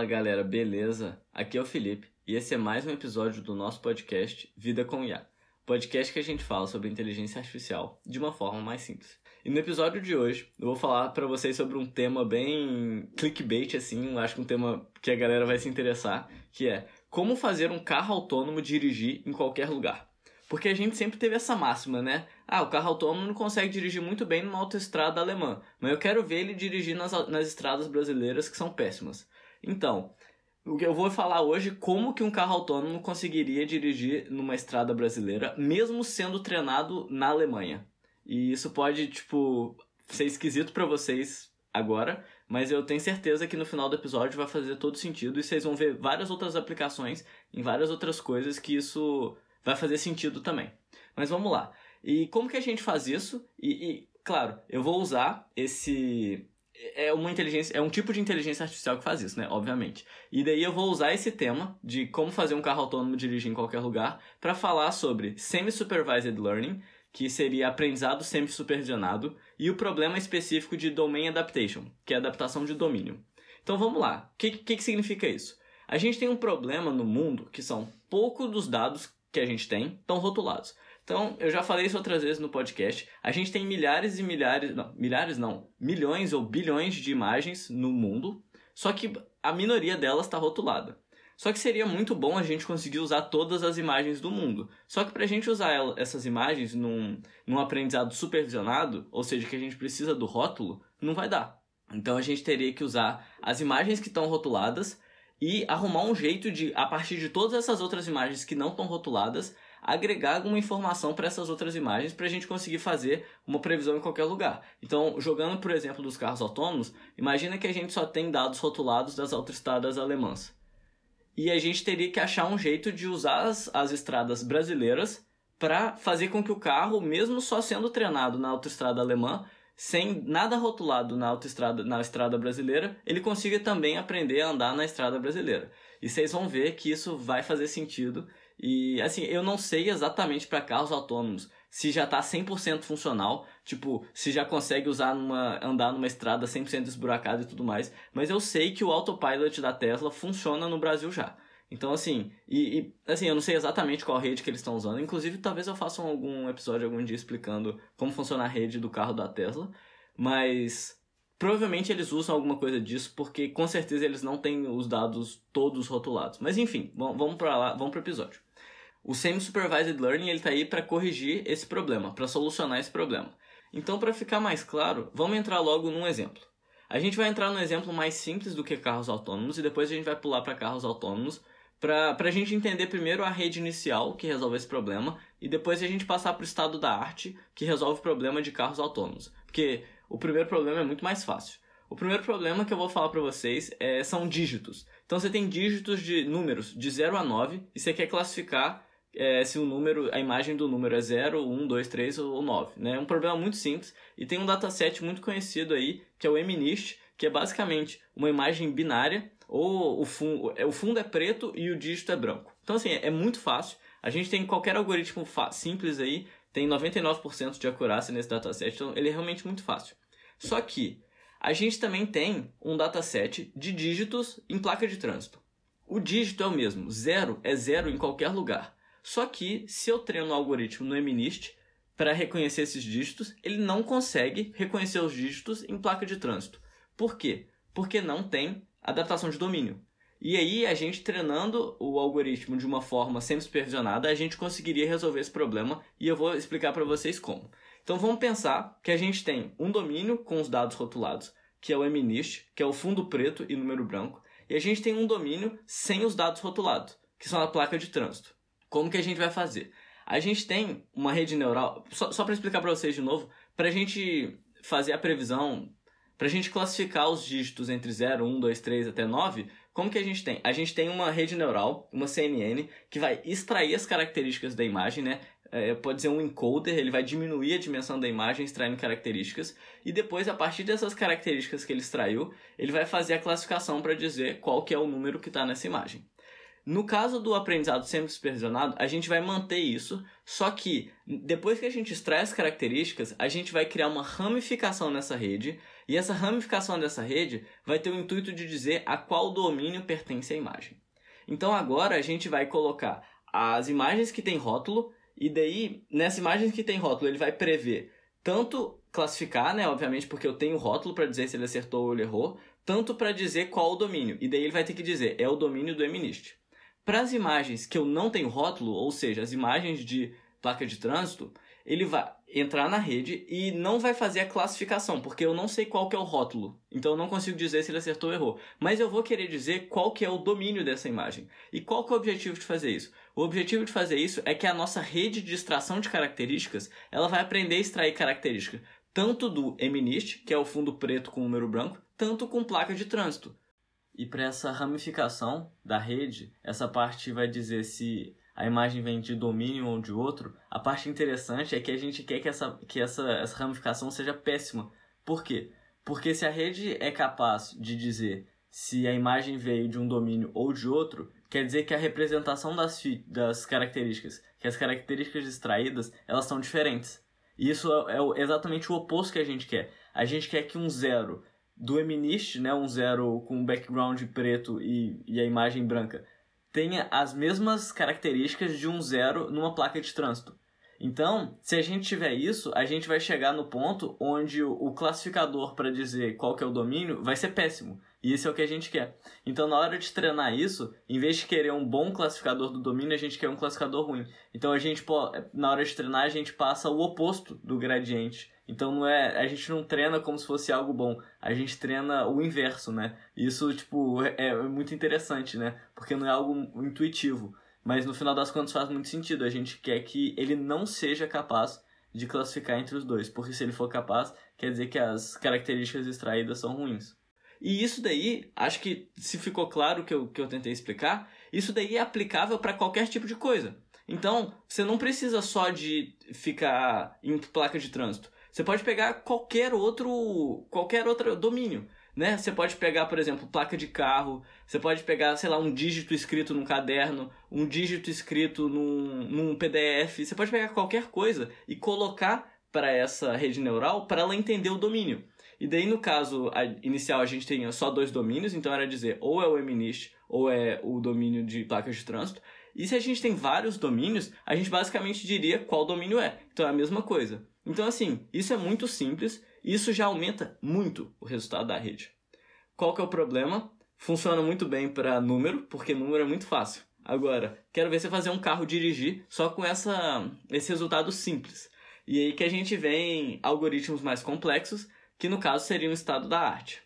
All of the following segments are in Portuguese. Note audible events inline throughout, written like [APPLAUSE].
Fala galera, beleza? Aqui é o Felipe e esse é mais um episódio do nosso podcast Vida com IA. Podcast que a gente fala sobre inteligência artificial de uma forma mais simples. E no episódio de hoje eu vou falar para vocês sobre um tema bem clickbait assim, acho que um tema que a galera vai se interessar, que é como fazer um carro autônomo dirigir em qualquer lugar. Porque a gente sempre teve essa máxima, né? Ah, o carro autônomo não consegue dirigir muito bem numa autoestrada alemã, mas eu quero ver ele dirigir nas, nas estradas brasileiras que são péssimas. Então, o que eu vou falar hoje como que um carro autônomo conseguiria dirigir numa estrada brasileira, mesmo sendo treinado na Alemanha. E isso pode, tipo, ser esquisito para vocês agora, mas eu tenho certeza que no final do episódio vai fazer todo sentido e vocês vão ver várias outras aplicações em várias outras coisas que isso vai fazer sentido também. Mas vamos lá. E como que a gente faz isso? E, e, claro, eu vou usar esse é uma inteligência, é um tipo de inteligência artificial que faz isso, né? Obviamente. E daí eu vou usar esse tema de como fazer um carro autônomo dirigir em qualquer lugar para falar sobre semi-supervised learning, que seria aprendizado semi-supervisionado, e o problema específico de domain adaptation, que é adaptação de domínio. Então vamos lá. O que, que, que significa isso? A gente tem um problema no mundo que são pouco dos dados que a gente tem estão rotulados. Então, eu já falei isso outras vezes no podcast. A gente tem milhares e milhares, não, milhares não, milhões ou bilhões de imagens no mundo, só que a minoria delas está rotulada. Só que seria muito bom a gente conseguir usar todas as imagens do mundo. Só que para a gente usar ela, essas imagens num, num aprendizado supervisionado, ou seja, que a gente precisa do rótulo, não vai dar. Então a gente teria que usar as imagens que estão rotuladas e arrumar um jeito de, a partir de todas essas outras imagens que não estão rotuladas, agregar alguma informação para essas outras imagens para a gente conseguir fazer uma previsão em qualquer lugar. Então, jogando por exemplo dos carros autônomos, imagina que a gente só tem dados rotulados das autoestradas alemãs. E a gente teria que achar um jeito de usar as, as estradas brasileiras para fazer com que o carro, mesmo só sendo treinado na autoestrada alemã, sem nada rotulado na autoestrada, na estrada brasileira, ele consiga também aprender a andar na estrada brasileira. E vocês vão ver que isso vai fazer sentido. E assim, eu não sei exatamente para carros autônomos se já tá 100% funcional, tipo, se já consegue usar numa andar numa estrada 100% esburacada e tudo mais, mas eu sei que o autopilot da Tesla funciona no Brasil já. Então, assim, e, e, assim, eu não sei exatamente qual rede que eles estão usando. Inclusive, talvez eu faça algum episódio algum dia explicando como funciona a rede do carro da Tesla. Mas provavelmente eles usam alguma coisa disso, porque com certeza eles não têm os dados todos rotulados. Mas enfim, vamos para lá, vamos para o episódio. O Semi-Supervised Learning ele está aí para corrigir esse problema, para solucionar esse problema. Então, para ficar mais claro, vamos entrar logo num exemplo. A gente vai entrar no exemplo mais simples do que carros autônomos e depois a gente vai pular para carros autônomos para a gente entender primeiro a rede inicial que resolve esse problema e depois a gente passar para o estado da arte que resolve o problema de carros autônomos. Porque o primeiro problema é muito mais fácil. O primeiro problema que eu vou falar para vocês é, são dígitos. Então você tem dígitos de números de 0 a 9 e você quer classificar é, se o número, a imagem do número é 0, 1, 2, 3 ou 9. Né? É um problema muito simples e tem um dataset muito conhecido aí que é o MNIST, que é basicamente uma imagem binária ou o fundo, é, o fundo é preto e o dígito é branco. Então, assim, é muito fácil. A gente tem qualquer algoritmo simples aí, tem 99% de acurácia nesse dataset, então ele é realmente muito fácil. Só que a gente também tem um dataset de dígitos em placa de trânsito. O dígito é o mesmo, zero é zero em qualquer lugar. Só que se eu treino o algoritmo no MNIST para reconhecer esses dígitos, ele não consegue reconhecer os dígitos em placa de trânsito. Por quê? Porque não tem adaptação de domínio. E aí, a gente treinando o algoritmo de uma forma semi-supervisionada, a gente conseguiria resolver esse problema e eu vou explicar para vocês como. Então vamos pensar que a gente tem um domínio com os dados rotulados, que é o MNIST, que é o fundo preto e número branco, e a gente tem um domínio sem os dados rotulados, que são a placa de trânsito. Como que a gente vai fazer? A gente tem uma rede neural, só, só para explicar para vocês de novo, para a gente fazer a previsão para a gente classificar os dígitos entre 0, 1, 2, 3 até 9, como que a gente tem? A gente tem uma rede neural, uma CNN, que vai extrair as características da imagem, né? É, pode ser um encoder, ele vai diminuir a dimensão da imagem extraindo características, e depois, a partir dessas características que ele extraiu, ele vai fazer a classificação para dizer qual que é o número que está nessa imagem. No caso do aprendizado sempre supervisionado, a gente vai manter isso, só que depois que a gente extrai as características, a gente vai criar uma ramificação nessa rede, e essa ramificação dessa rede vai ter o intuito de dizer a qual domínio pertence a imagem. Então agora a gente vai colocar as imagens que tem rótulo, e daí, nessas imagens que tem rótulo, ele vai prever tanto classificar, né, obviamente, porque eu tenho rótulo para dizer se ele acertou ou ele errou, tanto para dizer qual o domínio. E daí ele vai ter que dizer, é o domínio do MNIST. Para as imagens que eu não tenho rótulo, ou seja, as imagens de placa de trânsito, ele vai entrar na rede e não vai fazer a classificação, porque eu não sei qual que é o rótulo. Então eu não consigo dizer se ele acertou ou errou. Mas eu vou querer dizer qual que é o domínio dessa imagem. E qual que é o objetivo de fazer isso? O objetivo de fazer isso é que a nossa rede de extração de características, ela vai aprender a extrair características tanto do MNIST, que é o fundo preto com número branco, tanto com placa de trânsito. E para essa ramificação da rede, essa parte vai dizer se a imagem vem de domínio ou de outro. A parte interessante é que a gente quer que essa, que essa, essa ramificação seja péssima. Por quê? Porque se a rede é capaz de dizer se a imagem veio de um domínio ou de outro, quer dizer que a representação das, das características, que as características extraídas, elas são diferentes. E isso é, é exatamente o oposto que a gente quer. A gente quer que um zero do MNIST, né, um zero com background preto e, e a imagem branca, tenha as mesmas características de um zero numa placa de trânsito. Então, se a gente tiver isso, a gente vai chegar no ponto onde o classificador para dizer qual que é o domínio vai ser péssimo. E isso é o que a gente quer. Então, na hora de treinar isso, em vez de querer um bom classificador do domínio, a gente quer um classificador ruim. Então, a gente, na hora de treinar, a gente passa o oposto do gradiente. Então, não é, a gente não treina como se fosse algo bom. A gente treina o inverso, né? Isso, tipo, é, é muito interessante, né? Porque não é algo intuitivo. Mas, no final das contas, faz muito sentido. A gente quer que ele não seja capaz de classificar entre os dois. Porque se ele for capaz, quer dizer que as características extraídas são ruins. E isso daí, acho que se ficou claro que eu, que eu tentei explicar, isso daí é aplicável para qualquer tipo de coisa. Então, você não precisa só de ficar em placa de trânsito. Você pode pegar qualquer outro, qualquer outro domínio, né? Você pode pegar, por exemplo, placa de carro, você pode pegar, sei lá, um dígito escrito num caderno, um dígito escrito num, num PDF, você pode pegar qualquer coisa e colocar para essa rede neural para ela entender o domínio. E daí, no caso a, inicial, a gente tinha só dois domínios, então era dizer ou é o MNIST ou é o domínio de placas de trânsito. E se a gente tem vários domínios, a gente basicamente diria qual domínio é. Então é a mesma coisa. Então, assim, isso é muito simples e isso já aumenta muito o resultado da rede. Qual que é o problema? Funciona muito bem para número, porque número é muito fácil. Agora, quero ver você fazer um carro dirigir só com essa, esse resultado simples. E aí que a gente vem algoritmos mais complexos que no caso seria um estado da arte.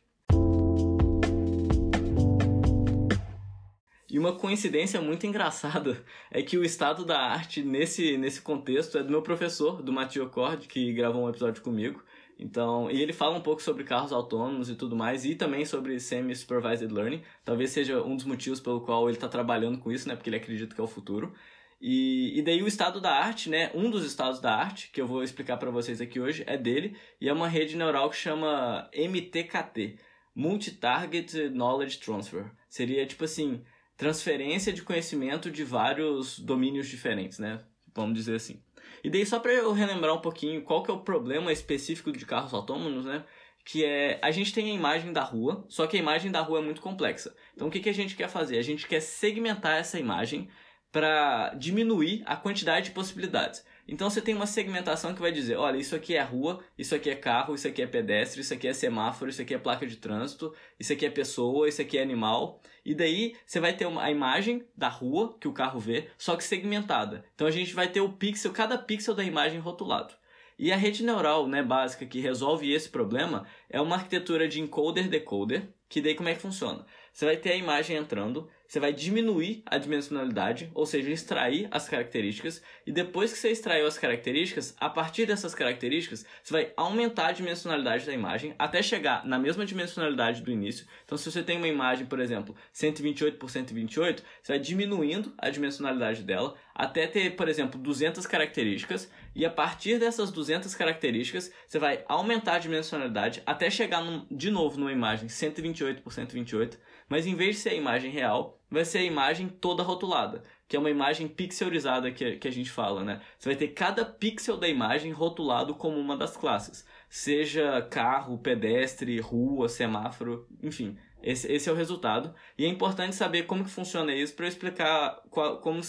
E uma coincidência muito engraçada é que o estado da arte nesse, nesse contexto é do meu professor, do Mathieu Cord, que gravou um episódio comigo. Então, e ele fala um pouco sobre carros autônomos e tudo mais, e também sobre semi-supervised learning. Talvez seja um dos motivos pelo qual ele está trabalhando com isso, né? Porque ele acredita que é o futuro. E, e daí o estado da arte, né? Um dos estados da arte, que eu vou explicar para vocês aqui hoje, é dele. E é uma rede neural que chama MTKT. Multi-Target Knowledge Transfer. Seria tipo assim, transferência de conhecimento de vários domínios diferentes, né? Vamos dizer assim. E daí só para eu relembrar um pouquinho qual que é o problema específico de carros autônomos, né? Que é a gente tem a imagem da rua, só que a imagem da rua é muito complexa. Então o que, que a gente quer fazer? A gente quer segmentar essa imagem para diminuir a quantidade de possibilidades. Então você tem uma segmentação que vai dizer, olha, isso aqui é rua, isso aqui é carro, isso aqui é pedestre, isso aqui é semáforo, isso aqui é placa de trânsito, isso aqui é pessoa, isso aqui é animal. E daí você vai ter a imagem da rua que o carro vê, só que segmentada. Então a gente vai ter o pixel, cada pixel da imagem rotulado. E a rede neural né, básica que resolve esse problema é uma arquitetura de encoder-decoder, que daí como é que funciona? Você vai ter a imagem entrando, você vai diminuir a dimensionalidade, ou seja, extrair as características, e depois que você extraiu as características, a partir dessas características, você vai aumentar a dimensionalidade da imagem até chegar na mesma dimensionalidade do início. Então, se você tem uma imagem, por exemplo, 128 por 128, você vai diminuindo a dimensionalidade dela até ter, por exemplo, 200 características, e a partir dessas 200 características, você vai aumentar a dimensionalidade até chegar num, de novo numa imagem 128 por 128, mas em vez de ser a imagem real, vai ser a imagem toda rotulada, que é uma imagem pixelizada que, que a gente fala, né? Você vai ter cada pixel da imagem rotulado como uma das classes, seja carro, pedestre, rua, semáforo, enfim. Esse, esse é o resultado. E é importante saber como que funciona isso para explicar qual, como,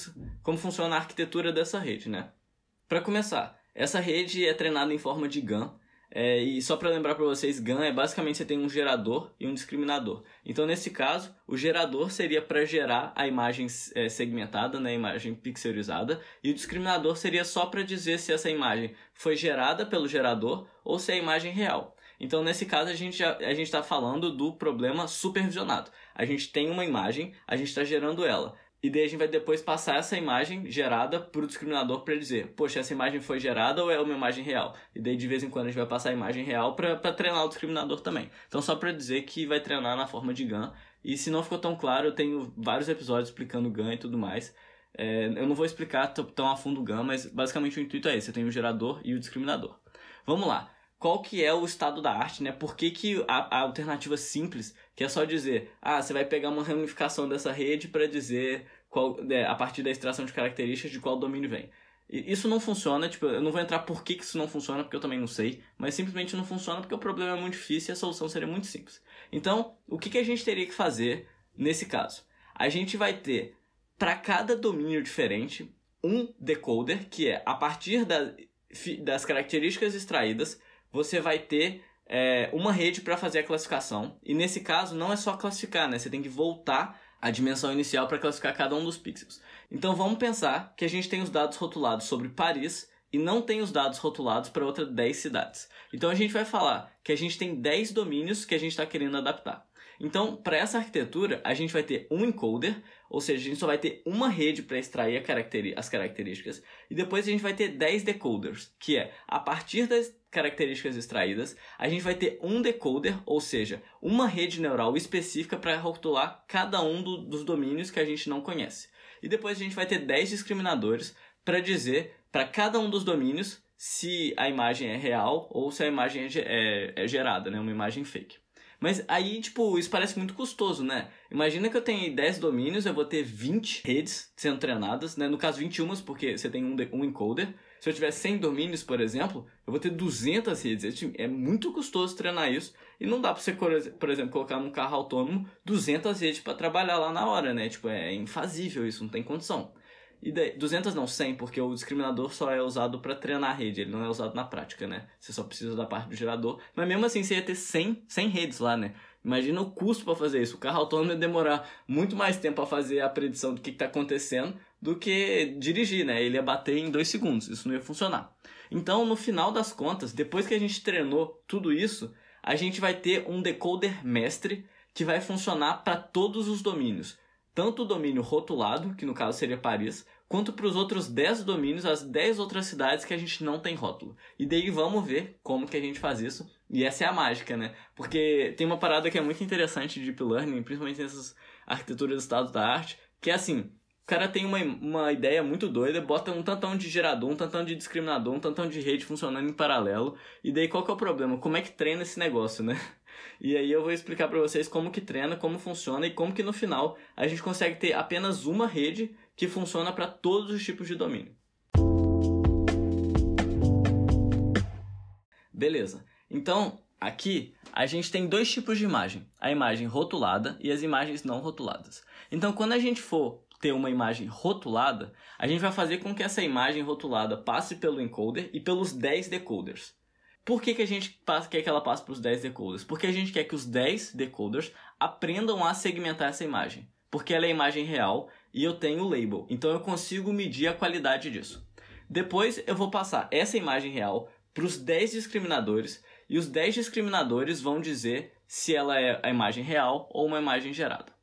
como funciona a arquitetura dessa rede, né? Para começar, essa rede é treinada em forma de GAN, é, e só para lembrar para vocês, GAN é basicamente você tem um gerador e um discriminador. Então, nesse caso, o gerador seria para gerar a imagem é, segmentada, né, a imagem pixelizada, e o discriminador seria só para dizer se essa imagem foi gerada pelo gerador ou se é a imagem real. Então, nesse caso, a gente está falando do problema supervisionado. A gente tem uma imagem, a gente está gerando ela. E daí a gente vai depois passar essa imagem gerada para o discriminador para dizer, poxa, essa imagem foi gerada ou é uma imagem real? E daí de vez em quando a gente vai passar a imagem real para treinar o discriminador também. Então só para dizer que vai treinar na forma de GAN. E se não ficou tão claro, eu tenho vários episódios explicando GAN e tudo mais. É, eu não vou explicar tão a fundo o GAN, mas basicamente o intuito é esse. Eu tenho o gerador e o discriminador. Vamos lá qual que é o estado da arte, né? Por que, que a, a, alternativa simples, que é só dizer, ah, você vai pegar uma ramificação dessa rede para dizer qual, é, a partir da extração de características de qual domínio vem. Isso não funciona, tipo, eu não vou entrar por que, que isso não funciona, porque eu também não sei, mas simplesmente não funciona porque o problema é muito difícil e a solução seria muito simples. Então, o que, que a gente teria que fazer nesse caso? A gente vai ter, para cada domínio diferente, um decoder, que é a partir da, das características extraídas, você vai ter é, uma rede para fazer a classificação. E nesse caso, não é só classificar, né? Você tem que voltar a dimensão inicial para classificar cada um dos pixels. Então vamos pensar que a gente tem os dados rotulados sobre Paris e não tem os dados rotulados para outras 10 cidades. Então a gente vai falar que a gente tem 10 domínios que a gente está querendo adaptar. Então, para essa arquitetura, a gente vai ter um encoder, ou seja, a gente só vai ter uma rede para extrair as características, e depois a gente vai ter 10 decoders, que é a partir das características extraídas, a gente vai ter um decoder, ou seja, uma rede neural específica para rotular cada um do, dos domínios que a gente não conhece. E depois a gente vai ter 10 discriminadores para dizer para cada um dos domínios se a imagem é real ou se a imagem é, é, é gerada, né? uma imagem fake. Mas aí, tipo, isso parece muito custoso, né? Imagina que eu tenho 10 domínios, eu vou ter 20 redes sendo treinadas, né? No caso, 21, porque você tem um, um encoder. Se eu tiver 100 domínios, por exemplo, eu vou ter 200 redes. É muito custoso treinar isso. E não dá pra você, por exemplo, colocar num carro autônomo 200 redes para trabalhar lá na hora, né? Tipo, é infazível isso, não tem condição. E daí, 200 não, 100, porque o discriminador só é usado para treinar a rede, ele não é usado na prática, né? Você só precisa da parte do gerador. Mas mesmo assim, você ia ter 100, 100 redes lá, né? Imagina o custo para fazer isso. O carro autônomo ia demorar muito mais tempo para fazer a predição do que está acontecendo do que dirigir, né? Ele ia bater em dois segundos, isso não ia funcionar. Então, no final das contas, depois que a gente treinou tudo isso, a gente vai ter um decoder mestre que vai funcionar para todos os domínios. Tanto o domínio rotulado, que no caso seria Paris, quanto para os outros 10 domínios, as 10 outras cidades que a gente não tem rótulo. E daí vamos ver como que a gente faz isso. E essa é a mágica, né? Porque tem uma parada que é muito interessante de Deep Learning, principalmente nessas arquiteturas do estado da arte, que é assim, o cara tem uma, uma ideia muito doida, bota um tantão de gerador, um tantão de discriminador, um tantão de rede funcionando em paralelo, e daí qual que é o problema? Como é que treina esse negócio, né? [LAUGHS] E aí eu vou explicar para vocês como que treina, como funciona e como que no final a gente consegue ter apenas uma rede que funciona para todos os tipos de domínio. Beleza. Então, aqui a gente tem dois tipos de imagem: a imagem rotulada e as imagens não rotuladas. Então, quando a gente for ter uma imagem rotulada, a gente vai fazer com que essa imagem rotulada passe pelo encoder e pelos 10 decoders. Por que, que a gente quer que ela passe para os 10 decoders? Porque a gente quer que os 10 decoders aprendam a segmentar essa imagem. Porque ela é imagem real e eu tenho o label. Então eu consigo medir a qualidade disso. Depois eu vou passar essa imagem real para os 10 discriminadores e os 10 discriminadores vão dizer se ela é a imagem real ou uma imagem gerada.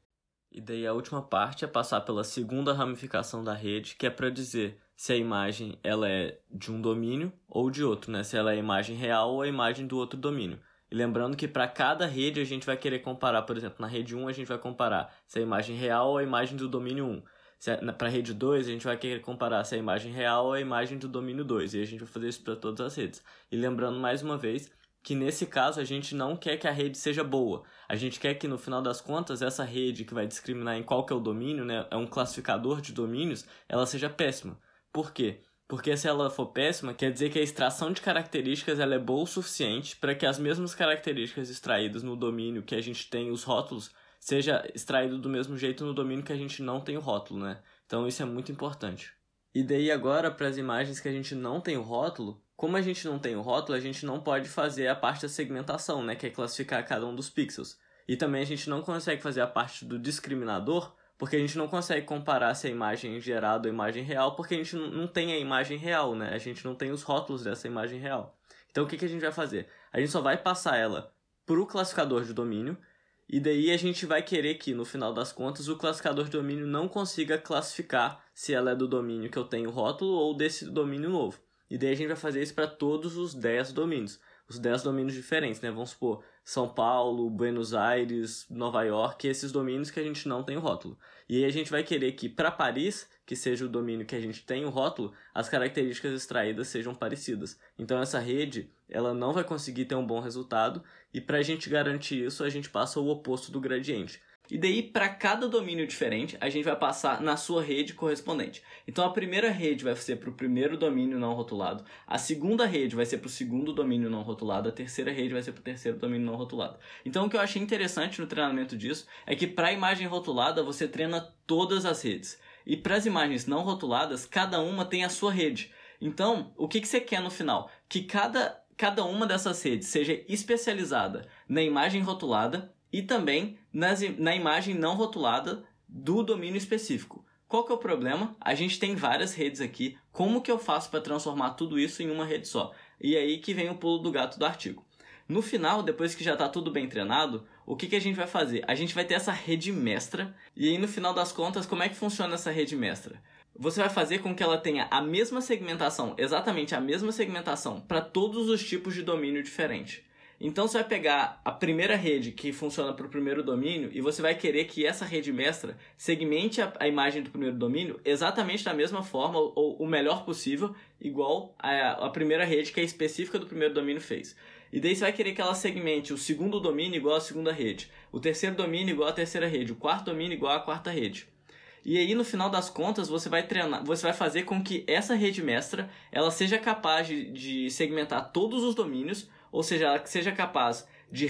E daí a última parte é passar pela segunda ramificação da rede, que é para dizer se a imagem ela é de um domínio ou de outro, né? Se ela é a imagem real ou a imagem do outro domínio. E lembrando que para cada rede a gente vai querer comparar, por exemplo, na rede 1 a gente vai comparar se é a imagem real ou a imagem do domínio 1. É, para a rede 2 a gente vai querer comparar se é a imagem real ou a imagem do domínio 2. E a gente vai fazer isso para todas as redes. E lembrando mais uma vez que nesse caso a gente não quer que a rede seja boa. A gente quer que no final das contas essa rede que vai discriminar em qual que é o domínio, né, é um classificador de domínios, ela seja péssima. Por quê? Porque se ela for péssima, quer dizer que a extração de características ela é boa o suficiente para que as mesmas características extraídas no domínio que a gente tem os rótulos seja extraído do mesmo jeito no domínio que a gente não tem o rótulo, né? Então isso é muito importante. E daí agora para as imagens que a gente não tem o rótulo, como a gente não tem o rótulo, a gente não pode fazer a parte da segmentação, né, que é classificar cada um dos pixels. E também a gente não consegue fazer a parte do discriminador, porque a gente não consegue comparar se a imagem é gerada ou a imagem real, porque a gente não tem a imagem real, né? A gente não tem os rótulos dessa imagem real. Então o que, que a gente vai fazer? A gente só vai passar ela para o classificador de domínio, e daí a gente vai querer que, no final das contas, o classificador de domínio não consiga classificar se ela é do domínio que eu tenho rótulo ou desse domínio novo. E daí a gente vai fazer isso para todos os 10 domínios. Os 10 domínios diferentes, né? Vamos supor, São Paulo, Buenos Aires, Nova York, esses domínios que a gente não tem o rótulo. E aí a gente vai querer que para Paris, que seja o domínio que a gente tem o rótulo, as características extraídas sejam parecidas. Então essa rede, ela não vai conseguir ter um bom resultado, e para a gente garantir isso, a gente passa o oposto do gradiente. E daí, para cada domínio diferente, a gente vai passar na sua rede correspondente. Então, a primeira rede vai ser para o primeiro domínio não rotulado, a segunda rede vai ser para o segundo domínio não rotulado, a terceira rede vai ser para o terceiro domínio não rotulado. Então, o que eu achei interessante no treinamento disso é que para a imagem rotulada, você treina todas as redes. E para as imagens não rotuladas, cada uma tem a sua rede. Então, o que, que você quer no final? Que cada, cada uma dessas redes seja especializada na imagem rotulada e também nas, na imagem não rotulada do domínio específico. Qual que é o problema? A gente tem várias redes aqui. Como que eu faço para transformar tudo isso em uma rede só? E aí que vem o pulo do gato do artigo. No final, depois que já está tudo bem treinado, o que, que a gente vai fazer? A gente vai ter essa rede mestra. E aí, no final das contas, como é que funciona essa rede mestra? Você vai fazer com que ela tenha a mesma segmentação, exatamente a mesma segmentação, para todos os tipos de domínio diferente. Então você vai pegar a primeira rede que funciona para o primeiro domínio e você vai querer que essa rede mestra segmente a, a, imagem do primeiro domínio exatamente da mesma forma ou o melhor possível, igual a, a primeira rede que é específica do primeiro domínio fez. E daí você vai querer que ela segmente o segundo domínio igual à segunda rede, o terceiro domínio igual à terceira rede, o quarto domínio igual à quarta rede. E aí no final das contas você vai treinar, você vai fazer com que essa rede mestra ela seja capaz de, de segmentar todos os domínios ou seja, ela seja capaz de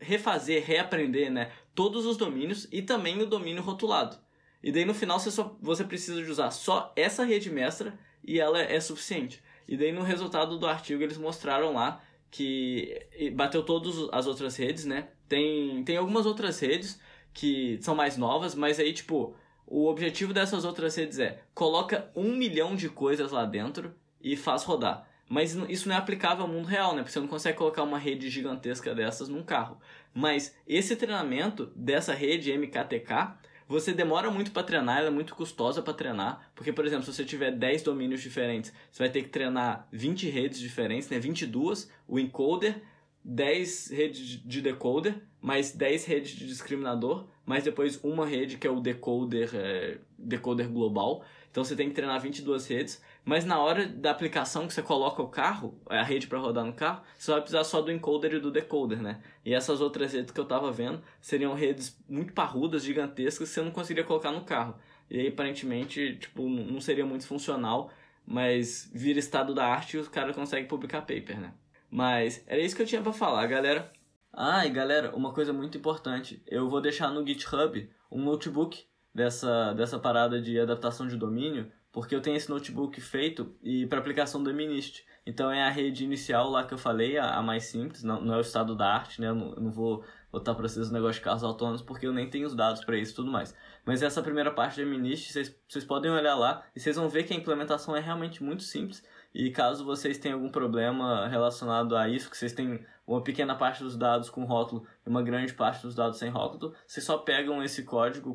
refazer, reaprender né, todos os domínios e também o domínio rotulado. E daí no final você, só, você precisa de usar só essa rede mestra e ela é suficiente. E daí no resultado do artigo eles mostraram lá que bateu todas as outras redes, né? Tem, tem algumas outras redes que são mais novas, mas aí tipo, o objetivo dessas outras redes é coloca um milhão de coisas lá dentro e faz rodar. Mas isso não é aplicável ao mundo real, né? Porque você não consegue colocar uma rede gigantesca dessas num carro. Mas esse treinamento dessa rede MKTK, você demora muito para treinar, ela é muito custosa para treinar, porque por exemplo, se você tiver 10 domínios diferentes, você vai ter que treinar 20 redes diferentes, né? 22, o encoder, 10 redes de decoder, mais 10 redes de discriminador, mais depois uma rede que é o decoder, é, decoder global. Então você tem que treinar 22 redes, mas na hora da aplicação que você coloca o carro, a rede para rodar no carro, você vai precisar só do encoder e do decoder, né? E essas outras redes que eu tava vendo seriam redes muito parrudas, gigantescas, que você não conseguiria colocar no carro. E aí aparentemente, tipo, não seria muito funcional, mas vira estado da arte e os caras conseguem publicar paper, né? Mas era isso que eu tinha para falar, galera. Ah, e galera, uma coisa muito importante, eu vou deixar no GitHub um notebook dessa, dessa parada de adaptação de domínio, porque eu tenho esse notebook feito e para aplicação do Eminist. Então é a rede inicial lá que eu falei, a, a mais simples, não, não, é o estado da arte, né? Eu não, eu não vou botar para vocês o negócio de carros autônomos porque eu nem tenho os dados para isso e tudo mais. Mas essa primeira parte do Eminist, vocês, vocês podem olhar lá e vocês vão ver que a implementação é realmente muito simples. E caso vocês tenham algum problema relacionado a isso, que vocês têm uma pequena parte dos dados com rótulo e uma grande parte dos dados sem rótulo, vocês só pegam esse código,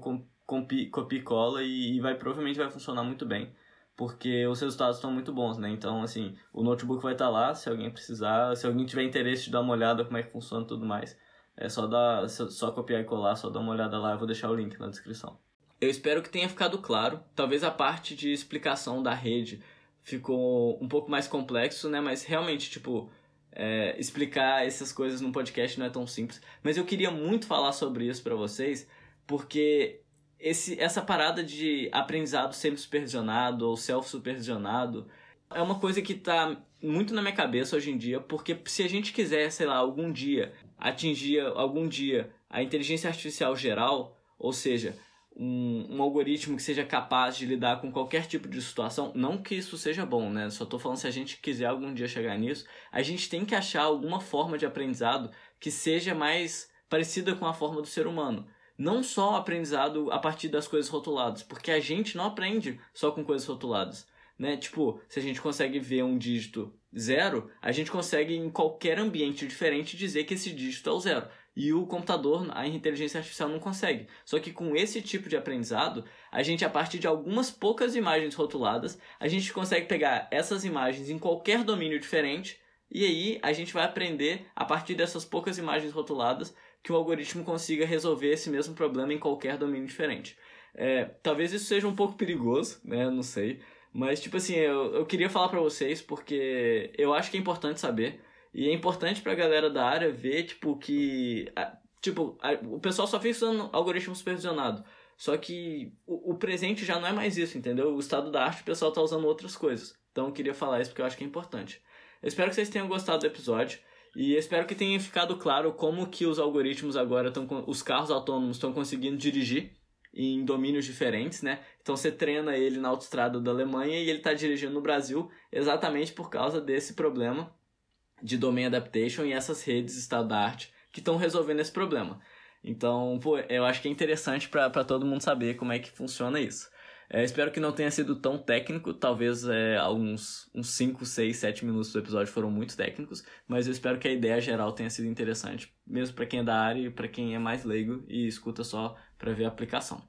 copia e cola e, vai provavelmente vai funcionar muito bem porque os resultados estão muito bons, né? Então, assim, o notebook vai estar lá, se alguém precisar, se alguém tiver interesse de dar uma olhada como é que funciona e tudo mais, é só dar, só copiar e colar, só dar uma olhada lá, eu vou deixar o link na descrição. Eu espero que tenha ficado claro. Talvez a parte de explicação da rede ficou um pouco mais complexo, né? Mas realmente, tipo, é, explicar essas coisas num podcast não é tão simples. Mas eu queria muito falar sobre isso para vocês, porque esse, essa parada de aprendizado semi-supervisionado ou self-supervisionado é uma coisa que tá muito na minha cabeça hoje em dia, porque se a gente quiser, sei lá, algum dia atingir algum dia a inteligência artificial geral, ou seja, um, um, algoritmo que seja capaz de lidar com qualquer tipo de situação, não que isso seja bom, né? Só tô falando se a gente quiser algum dia chegar nisso, a gente tem que achar alguma forma de aprendizado que seja mais parecida com a forma do ser humano. Não só aprendizado a partir das coisas rotuladas, porque a gente não aprende só com coisas rotuladas né? Tipo, se a gente consegue ver um dígito zero, a gente consegue em qualquer ambiente diferente dizer que esse dígito é o zero. E o computador, a inteligência artificial não consegue. Só que com esse tipo de aprendizado, a gente, a partir de algumas poucas imagens rotuladas, a gente consegue pegar essas imagens em qualquer domínio diferente e aí a gente vai aprender, a partir dessas poucas imagens rotuladas, que o algoritmo consiga resolver esse mesmo problema em qualquer domínio diferente. É, talvez isso seja um pouco perigoso, né? Não sei. Mas, tipo assim, eu, eu queria falar para vocês porque eu acho que é importante saber. E é importante pra galera da área ver, tipo, que. Tipo, o pessoal só fica usando algoritmo supervisionado. Só que o, o, presente já não é mais isso, entendeu? O estado da arte o pessoal tá usando outras coisas. Então eu queria falar isso porque eu acho que é importante. Eu espero que vocês tenham gostado do episódio. E espero que tenha ficado claro como que os algoritmos agora estão. Os carros autônomos estão conseguindo dirigir em domínios diferentes, né? Então você treina ele na autoestrada da Alemanha e ele está dirigindo no Brasil exatamente por causa desse problema de domain adaptation e essas redes estado da arte que estão resolvendo esse problema. Então, pô, eu acho que é interessante para todo mundo saber como é que funciona isso. É, espero que não tenha sido tão técnico, talvez é, alguns uns 5, 6, 7 minutos do episódio foram muito técnicos, mas eu espero que a ideia geral tenha sido interessante, mesmo para quem é da área e para quem é mais leigo e escuta só para ver a aplicação.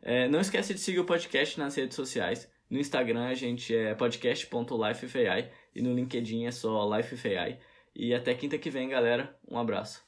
É, não esquece de seguir o podcast nas redes sociais. No Instagram a gente é podcast.lifefai e no LinkedIn é só lifefai. E até quinta que vem, galera. Um abraço.